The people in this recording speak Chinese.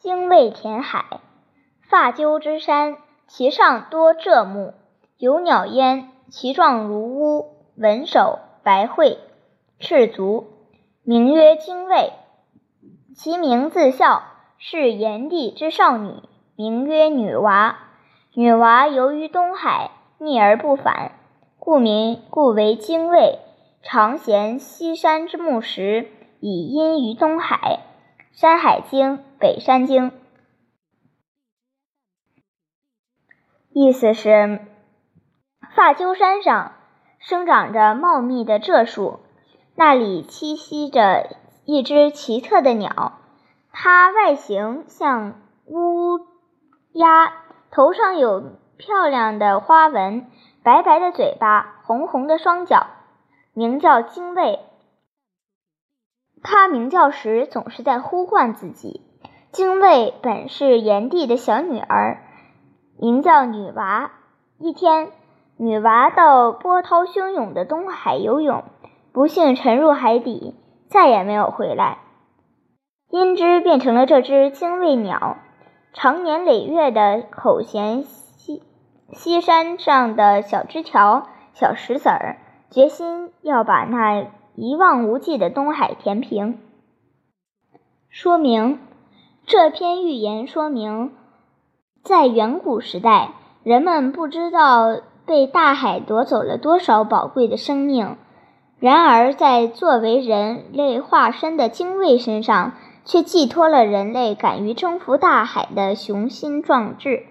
精卫填海，发鸠之山，其上多柘木，有鸟焉，其状如乌，文首白喙，赤足，名曰精卫。其名自孝，是炎帝之少女，名曰女娃。女娃游于东海，逆而不返，故名故为精卫。常衔西山之木石，以阴于东海。《山海经·北山经》意思是：发鸠山上生长着茂密的柘树，那里栖息着一只奇特的鸟，它外形像乌鸦，头上有漂亮的花纹，白白的嘴巴，红红的双脚，名叫精卫。他鸣叫时总是在呼唤自己。精卫本是炎帝的小女儿，名叫女娃。一天，女娃到波涛汹涌的东海游泳，不幸沉入海底，再也没有回来。因之变成了这只精卫鸟，常年累月的口衔西西山上的小枝条、小石子儿，决心要把那。一望无际的东海填平。说明这篇寓言说明，在远古时代，人们不知道被大海夺走了多少宝贵的生命，然而在作为人类化身的精卫身上，却寄托了人类敢于征服大海的雄心壮志。